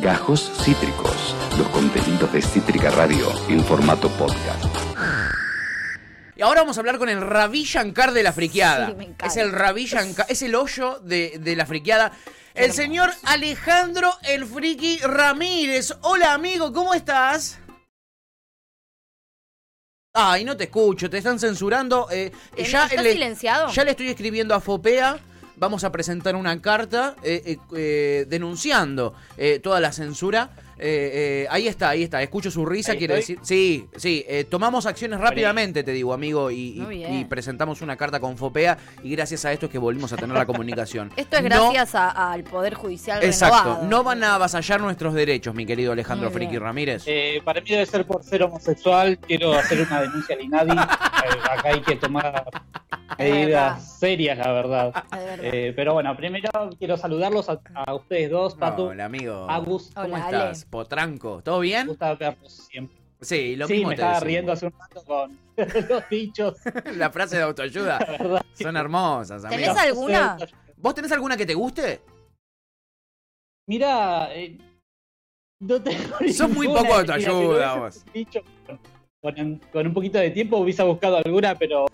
Gajos Cítricos, los contenidos de Cítrica Radio en formato podcast. Y ahora vamos a hablar con el Ravi Shankar de la friqueada. Sí, me encanta. es el Ravi Shankar, es el hoyo de, de la friqueada. El señor Alejandro el Friki Ramírez. Hola amigo, ¿cómo estás? Ay, no te escucho, te están censurando. eh, ¿Te- ya, estás le, silenciado? ya le estoy escribiendo a Fopea. Vamos a presentar una carta eh, eh, eh, denunciando eh, toda la censura. Eh, eh, ahí está, ahí está. Escucho su risa, quiere estoy. decir. Sí, sí. eh, tomamos acciones rápidamente, te digo, amigo, y, presentamos una carta con Fopea. Y gracias a esto es que volvimos a tener la comunicación. Esto es No- gracias a- al Poder Judicial Exacto. renovado. No van a avasallar nuestros derechos, mi querido Alejandro. Friki Ramírez. Eh, para mí debe ser por ser homosexual. Quiero hacer una denuncia al INADI. Acá hay que tomar. Medidas serias, la verdad. Es verdad. Eh, pero bueno, primero quiero saludarlos a, a ustedes dos, Pato. Hola, amigo. Agus. ¿Cómo Hola, estás? Ale. Potranco. ¿Todo bien? Gusta verlos siempre. Sí, lo sí, mismo me te estaba decimos. riendo hace un rato con los dichos. La frase de autoayuda. Verdad. Son hermosas, amigo. ¿Tenés alguna? ¿Vos tenés alguna que te guste? Mira, eh, no tengo Sos muy poco autoayuda, vos. dicho, con un poquito de tiempo hubiese buscado alguna, pero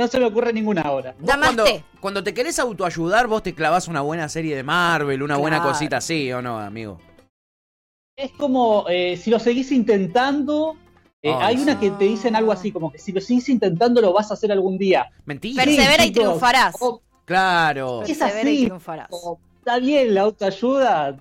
no se me ocurre ninguna ahora. Cuando, cuando te querés autoayudar, vos te clavas una buena serie de Marvel, una buena cosita así, ¿o no, amigo? Es como eh, si lo seguís intentando. eh, Ay, hay una que te dicen algo así, como que si lo seguís intentando lo vas a hacer algún día. Mentira. Persevera Sí, y triunfarás. Oh, Claro. Es Persevera y triunfarás. oh, está bien la autoayuda.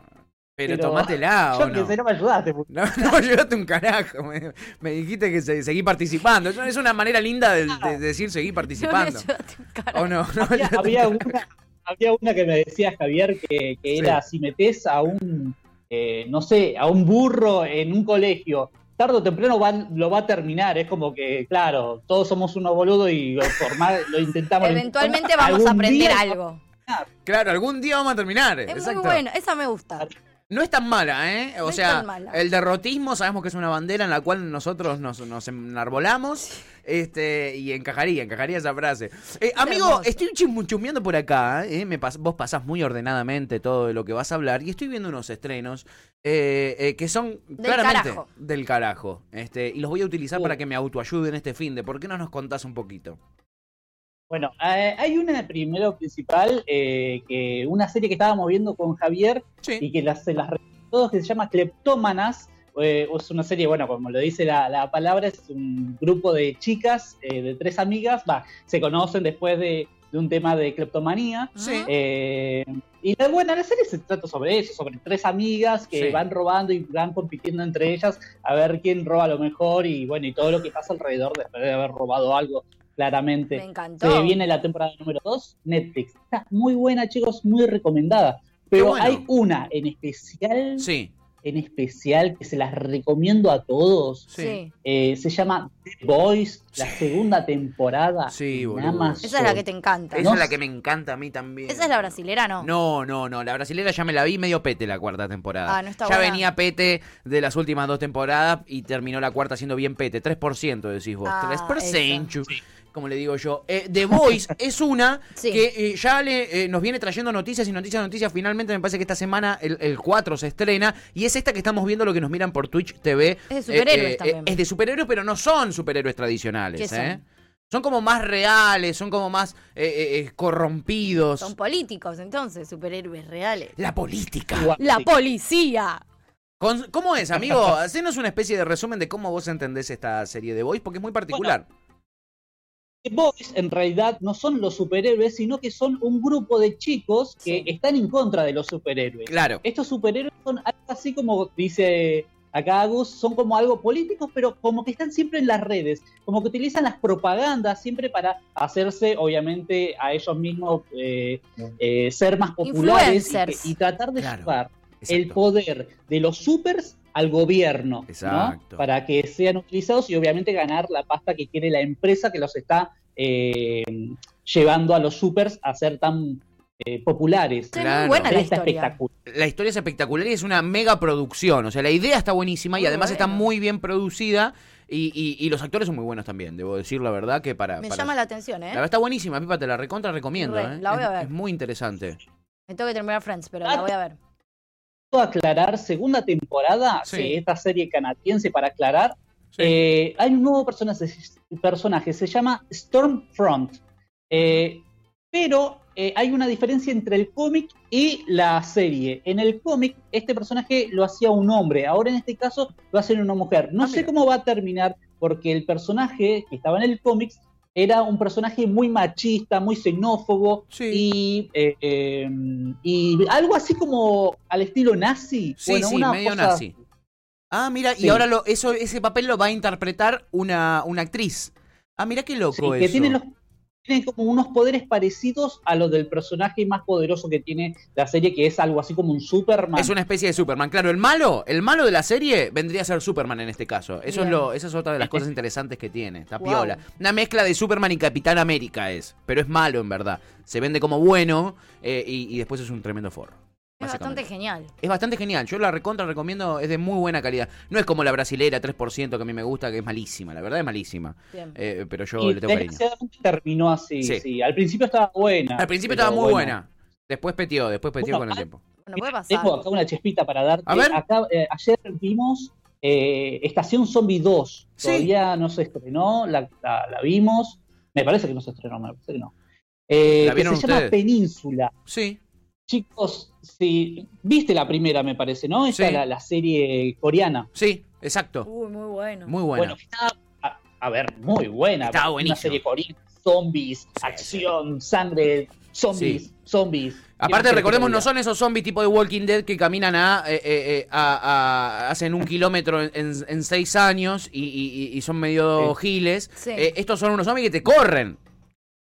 Pero, pero- tomátela, ¿o Yo no? que sé, no me ayudaste. No, no ayudaste un carajo. Me, me dijiste que se- seguí participando. Eso Es una manera linda de, de decir seguir No me participando. ayudaste un carajo. ¿O no? No, Había, había una, había una que me decía Javier que, que era si metes a un, eh, no sé, a un burro en un colegio, tarde o temprano van- lo va a terminar. Es como que, claro, todos somos unos boludos y lo, formar, lo intentamos. Eventualmente vamos a aprender algo. Claro, algún día vamos a terminar. Es Exacto. muy bueno, esa me gusta. No es tan mala, ¿eh? O No sea, el derrotismo sabemos que es una bandera en la cual nosotros nos, nos enarbolamos. Este, y encajaría, encajaría esa frase. Eh, amigo, hermoso. estoy chum- chusmeando por acá, ¿eh? Me pas- vos pasás muy ordenadamente todo de lo que vas a hablar. Y estoy viendo unos estrenos eh, eh, que son Del claramente carajo. del carajo. Este, y los voy a utilizar Uh. para que me autoayuden este fin de. ¿Por qué no nos contás un poquito? Bueno, eh, hay una primero principal, eh, que una serie que estábamos viendo con Javier Sí. y que las, se las todos, que se llama Cleptómanas. Eh, es una serie, bueno, como lo dice la, la palabra, es un grupo de chicas, eh, de tres amigas, va, se conocen después de, de un tema de cleptomanía. Sí. Eh, y la, bueno, la serie se trata sobre eso, sobre tres amigas que Sí. van robando y van compitiendo entre ellas a ver quién roba lo mejor y bueno, y todo lo que pasa alrededor después de haber robado algo, claramente. Me encantó. Se viene la temporada número 2, Netflix. Está muy buena, chicos, muy recomendada. Pero bueno. hay una en especial, Sí. en especial, que se las recomiendo a todos. Sí. Eh, se llama The Boys, la Sí. segunda temporada. Sí, en boludo. Amazon. Esa es la que te encanta. Esa No es la que me encanta a mí también. Esa es la brasilera, ¿no? No, no, no. La brasilera ya me la vi medio pete la cuarta temporada. Ah, no está ya buena. venía pete de las últimas dos temporadas y terminó la cuarta siendo bien pete. 3% decís vos. Ah, 3%. Como le digo yo. Eh, The Voice es una Sí. que eh, ya le, eh, nos viene trayendo noticias y noticias, noticias. Finalmente me parece que esta semana el, el 4 se estrena. Y es esta que estamos viendo lo que nos miran por Twitch TV. Es de superhéroes también. es de superhéroes, pero no son superhéroes tradicionales. ¿Qué son? ¿eh? Son como más reales, son como más eh, eh, eh, corrompidos. Son políticos, entonces, superhéroes reales. La política. La policía. ¿Cómo es, amigo? Hacenos una especie de resumen de cómo vos entendés esta serie de Voice, porque es muy particular. Boys en realidad no son los superhéroes, sino que son un grupo de chicos que Sí. están en contra de los superhéroes. claro. Estos superhéroes son algo así como dice acá Agus, son como algo políticos, pero como que están siempre en las redes, como que utilizan las propagandas siempre para hacerse, obviamente, a ellos mismos eh, eh, ser más populares y, Influencers. que- y tratar de Claro. llevar el poder de los supers al gobierno, ¿no? Exacto. Para que sean utilizados y obviamente ganar la pasta que quiere la empresa que los está eh, llevando a los supers a ser tan eh, populares. Claro. muy buena la Está historia. espectacular. La historia es espectacular y es una mega producción. O sea, la idea está buenísima y además está muy bien producida. Y, y- y los actores son muy buenos también, debo decir la verdad que para... Me para- llama la atención, La ¿eh? verdad está buenísima, Pipa, te la recontra recomiendo. Re, ¿eh? la voy a Es- ver. es muy interesante. Me tengo que terminar Friends, pero la voy a ver. aclarar, segunda temporada Sí. de esta serie canadiense para aclarar, Sí. eh, hay un nuevo personaje, personaje se llama Stormfront. Eh, pero eh, hay una diferencia entre el cómic y la serie. En el cómic, este personaje lo hacía un hombre, ahora en este caso lo hace una mujer. No Ah, sé mira. cómo va a terminar, porque el personaje que estaba en el cómic era un personaje muy machista, muy xenófobo Sí. y, eh, eh, y algo así como al estilo nazi. Sí, Bueno, sí, una medio cosa- nazi. Ah, mira, y ahora lo, eso, ese papel lo va a interpretar una, una actriz. Ah, mira qué loco Sí, eso. que tiene, los, tiene como unos poderes parecidos a los del personaje más poderoso que tiene la serie, que es algo así como un Superman. Es una especie de Superman. Claro, el malo, el malo de la serie vendría a ser Superman en este caso. Eso es lo, esa es otra de las cosas interesantes que tiene. Está Wow. piola. Una mezcla de Superman y Capitán América es, pero es malo en verdad. Se vende como bueno eh, y, y después es un tremendo forro. Es bastante genial. Es bastante genial. Yo la recontra recomiendo, es de muy buena calidad. No es como la brasilera 3% que a mí me gusta, que es malísima. La verdad es malísima. Eh, pero yo y le tengo cariño. terminó así. Sí. Sí. Al principio estaba buena. Al principio estaba muy buena. Después petió, después petió Bueno, con el ah, tiempo. Bueno, puede pasar. Tengo acá una chespita para darte. A ver. Acá, eh, ayer vimos eh, Estación Zombie 2. Sí. Todavía no se estrenó, la, la- la vimos. Me parece que no se estrenó, me parece que no. Eh, ¿La que se llama? Península. Sí. Chicos, si viste la primera, me parece, ¿no? Esta Sí. la, la serie coreana. Sí, exacto. Uy, muy bueno. Muy buena. Bueno, está, a, a ver, muy buena. Una buenísimo. serie coreana, zombies, acción, sangre, zombies, Sí. zombies. Aparte, recordemos, no son esos zombies tipo de Walking Dead que caminan a, eh, eh, eh, a- a- hacen un kilómetro en, seis años y, y- y son medio giles. Sí. Eh, estos son unos zombies que te corren.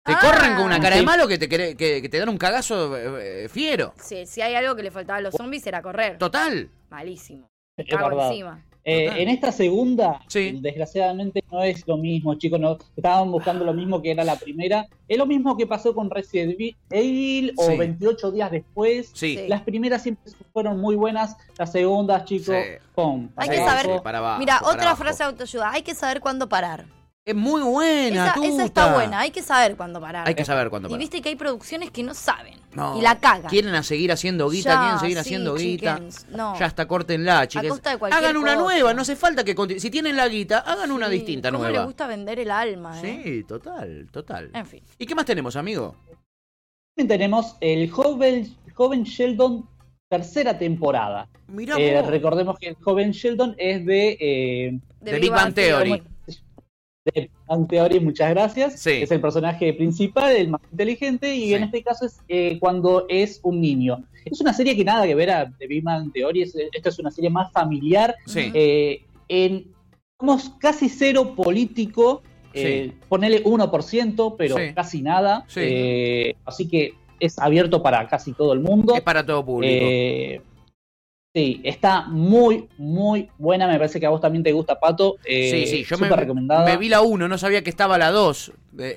Te Ah. corren con una cara de malo que te, que, que te dan un cagazo eh, eh, fiero. Sí, si hay algo que le faltaba a los zombies era correr. Total. Malísimo. Es Cago encima. Eh, en esta segunda, Sí. desgraciadamente no es lo mismo, chicos. No, estaban buscando lo mismo que era la primera. Es lo mismo que pasó con Resident Evil o Sí. 28 días después. Sí. Las primeras siempre fueron muy buenas, las segundas, chicos, Sí. pum, Hay que abajo. saber- para abajo, Mira, para otra abajo. frase de autoayuda. Hay que saber cuándo parar. Es muy buena, Esa, esa está buena. Hay que saber cuándo parar. Hay que saber cuándo y parar. viste que hay producciones que no saben. No. Y la cagan. Quieren a seguir haciendo guita, Ya, quieren seguir sí, haciendo guita. chickens, no. Ya está, córtenla, chicas. costa de cualquier Hagan una cosa. nueva, no hace falta que conti- Si tienen la guita, hagan una Sí, distinta ¿cómo nueva. le gusta vender el alma, eh? Sí, total, total. En fin. ¿Y qué más tenemos, amigo? También tenemos el joven, joven Sheldon tercera temporada. Mirá Eh, vos. recordemos que el joven Sheldon es de, eh, De Big Bang Theory. De Bang Theory, muchas gracias. Sí. Es el personaje principal, el más inteligente, y Sí. en este caso es eh, cuando es un niño. Es una serie que nada que ver a The Big Bang Theory, es- esta es una serie más familiar, Sí. eh, en digamos, casi cero político, eh, ponele 1%, pero casi nada. Eh, así que es abierto para casi todo el mundo. Es para todo público. Eh, sí, está muy, muy buena. Me parece que a vos también te gusta, Pato. Eh, sí, sí, yo me, me vi la 1, no sabía que estaba la 2. eh,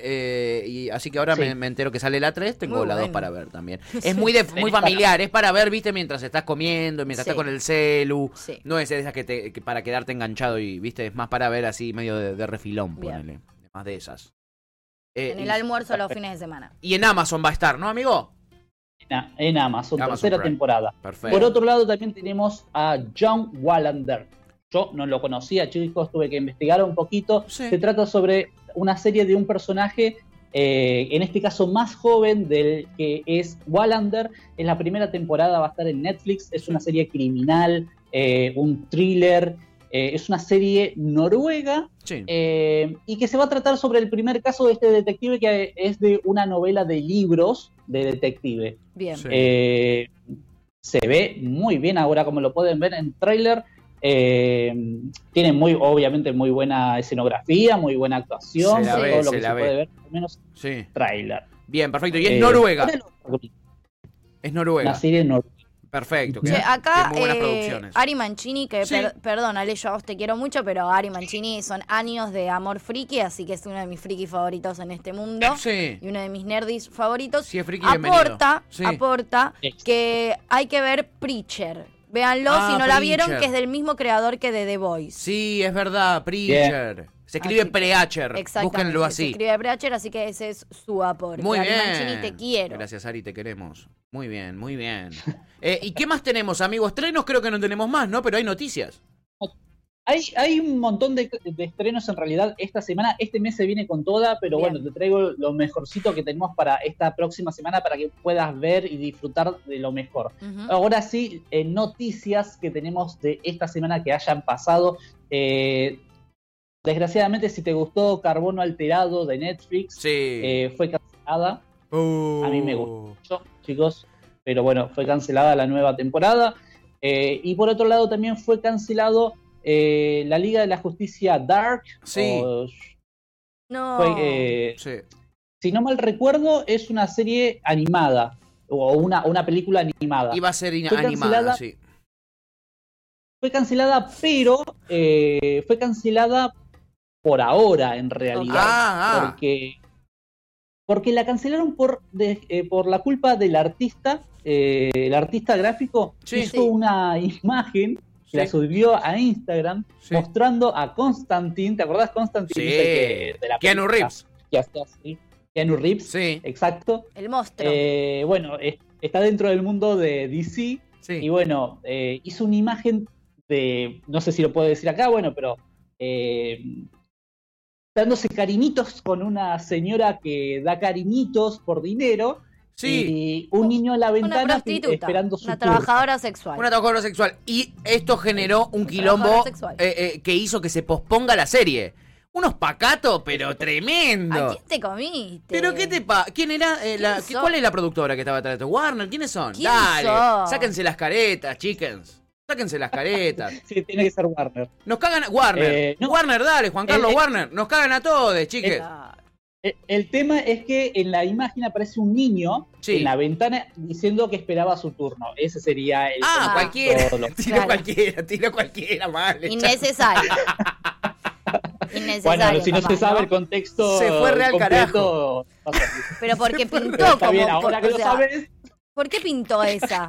eh, y así que ahora Sí. me, me entero que sale la 3, tengo Muy la 2 bueno. para ver también. Es muy de, muy familiar, es para ver, viste, mientras estás comiendo, mientras Sí. estás con el celu. Sí. No es de esas que, te, que para quedarte enganchado y, viste, es más para ver así medio de, de refilón, Bien. ponele. Más de esas. Eh, En el y- almuerzo los fines de semana. y en Amazon va a estar, ¿no, amigo? En, Amazon, Amazon tercera Prime. temporada. Perfecto. Por otro lado, también tenemos a John Wallander. Yo no lo conocía, chicos, tuve que investigar un poquito. Sí. Se trata sobre una serie de un personaje, eh, en este caso más joven del que es Wallander. En la primera temporada va a estar en Netflix. Es una serie criminal, eh, un thriller. Eh, es una serie noruega Sí. eh, y que se va a tratar sobre el primer caso de este detective que es de una novela de libros de detective. Bien. Sí. Eh, se ve muy bien ahora, como lo pueden ver en trailer. Eh, tiene muy, obviamente, muy buena escenografía, muy buena actuación, Se la todo ve, lo se que la se ve. puede ver, al menos sí. trailer. Bien, perfecto. Y es Eh, Noruega. ¿cuál es Una Noruega. serie noruega. Perfecto. Che, acá que eh. Ari Mancini, que Sí. per- perdón, Ale, yo a vos te quiero mucho, pero Ari Mancini son años de amor friki, así que es uno de mis friki favoritos en este mundo. Sí. Y uno de mis nerdis favoritos. Si es friki, aporta, Sí. aporta Sí. que hay que ver Preacher. Véanlo Ah, si no la vieron, que es del mismo creador que de The Voice. Sí, es verdad, Preacher. Se escribe Preacher. Búsquenlo Se así. escribe Preacher, así que ese es su aporte. Muy Ari bien. Mancini, te quiero. Gracias, Ari, te queremos. Muy bien, muy bien. Eh, ¿Y qué más tenemos, amigos? Estrenos creo que no tenemos más, ¿no? Pero hay noticias. Hay, hay un montón de, de estrenos en realidad esta semana. Este mes se viene con toda, pero Bien. bueno, te traigo lo mejorcito que tenemos para esta próxima semana para que puedas ver y disfrutar de lo mejor. Ahora sí, eh, noticias que tenemos de esta semana que hayan pasado. Eh, desgraciadamente, si te gustó Carbono Alterado de Netflix, Sí. eh, fue cancelada. Uh. a mí me gustó. Chicos, pero bueno, fue cancelada la nueva temporada. Eh, y por otro lado, también fue cancelado eh, la Liga de la Justicia Dark. Sí. o- No. fue, eh, Sí. si no mal recuerdo, es una serie animada. O una, una película animada. Iba a ser animada, sí. Fue cancelada, pero eh, fue cancelada por ahora, en realidad. Ah, ah. Porque, porque la cancelaron por, de- eh, por la culpa del artista. eh, el artista gráfico Sí. hizo Sí. una imagen que la subió a Instagram Sí. mostrando a Constantine. ¿Te acordás Constantine? Que- de la Keanu Reeves. Que hacía así. Keanu Reeves. Sí, Exacto. El monstruo. Eh, bueno, es- está dentro del mundo de DC. sí. Y bueno, eh, hizo una imagen de, no sé si lo puedo decir acá, bueno, pero eh, dándose cariñitos con una señora que da cariñitos por dinero Sí. y un niño en la una ventana prostituta. esperando su Una turno. trabajadora sexual. Una trabajadora sexual. Y esto generó un Una quilombo trabajadora sexual. eh, eh, que hizo que se posponga la serie. Unos pacatos, pero ¿A tremendo. quién te comiste? ¿Pero qué te pasa? ¿Quién era? eh, la-. ¿Cuál es la productora que estaba atrás de esto? ¿Warner? ¿Quiénes son? ¿Quiénes Dale, son? sáquense las caretas, chickens. Sáquense las caretas. Sí, tiene que ser Warner. Nos cagan a Warner. Eh, no. Warner, dale, Juan Carlos Eh, eh. Warner. Nos cagan a todos, chiques. Ah, El, el tema es que en la imagen aparece un niño Sí. en la ventana diciendo que esperaba su turno. Ese sería el. Ah, cualquiera. Lo- Tiro Claro. cualquiera, tiro cualquiera, vale. innecesario. innecesario. Bueno, si no se sabe el contexto. Se fue re al completo, pasa. Pero porque Pero pintó está como. bien, ahora que lo sea, sabes. ¿Por qué pintó esa?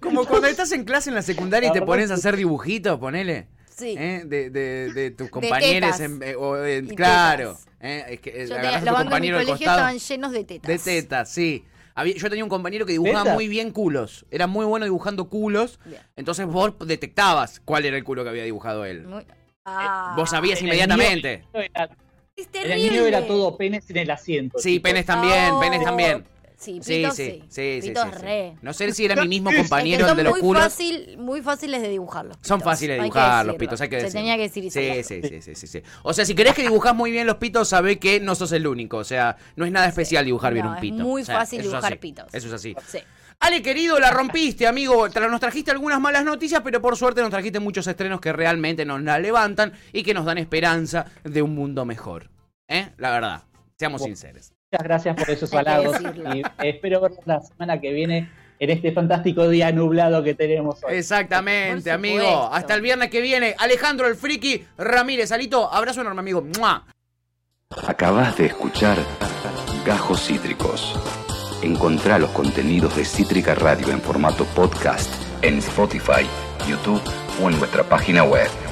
Como cuando estás en clase en la secundaria y te verdad pones a hacer dibujitos, ponele. Sí. ¿eh? de, de, de tus compañeros. tetas. en- eh, o en- Y claro. ¿eh? Es que eh, Yo agarrás tenía, a tu los bancos de mi colegio estaban llenos de tetas. De tetas, sí. Había- yo tenía un compañero que dibujaba muy bien culos. Era muy bueno dibujando culos. Bien. Entonces vos detectabas cuál era el culo que había dibujado él. Muy- Ah, Vos sabías En el inmediatamente. mío era- Es el mío era todo penes en el asiento. Sí, chicos. penes también, No. penes también. Sí, Sí, pitos sí, sí. sí, sí, sí. re. No sé si era mi mismo Es que compañero el son de los muy, culos. fácil, muy fáciles de dibujar los Son pitos. fáciles de dibujar los pitos, hay que Se decirlo. tenía que decir y Sí, se sí, sí, sí, sí, sí. O sea, si querés que dibujás muy bien los pitos, sabés que no sos el único. O sea, no es nada especial dibujar bien un es pito. muy O sea, fácil es dibujar así. pitos. Eso es así. Sí. Ale, querido, la rompiste, amigo. Tra- Nos trajiste algunas malas noticias, pero por suerte nos trajiste muchos estrenos que realmente nos la levantan y que nos dan esperanza de un mundo mejor. ¿Eh? La verdad. Seamos sinceros. Muchas gracias por esos halagos. Y espero verlos la semana que viene en este fantástico día nublado que tenemos hoy. Exactamente, amigo. Hasta el viernes que viene. Alejandro el Friki Ramírez. Alito, abrazo enorme, amigo. ¡Mua! Acabas de escuchar Gajos Cítricos. Encontrá los contenidos de Cítrica Radio en formato podcast en Spotify, YouTube o en nuestra página web.